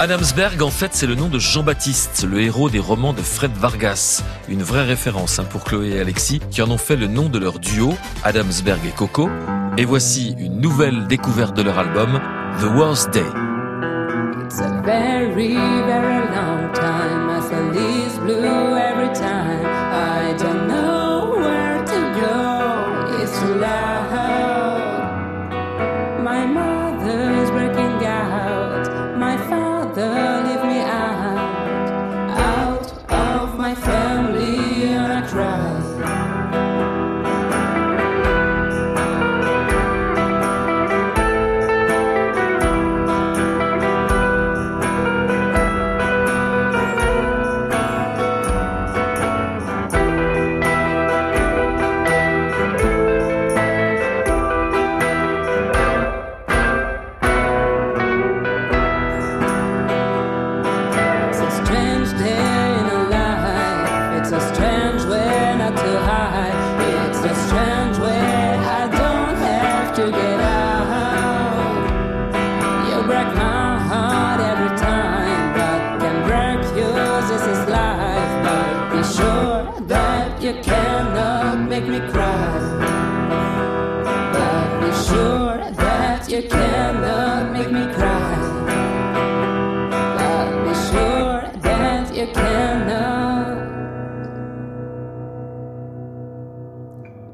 Adamsberg, en fait, c'est le nom de Jean-Baptiste, le héros des romans de Fred Vargas. Une vraie référence hein, pour Chloé et Alexis, qui en ont fait le nom de leur duo, Adamsberg et Coco. Et voici une nouvelle découverte de leur album, The Worst Day. break my heart every time. But can break yours is life. But be sure that you cannot make me cry. But be sure that you cannot make me cry. But be sure that you cannot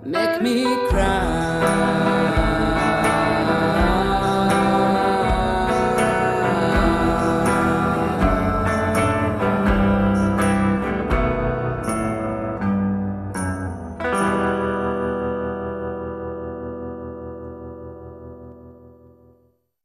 make me cry.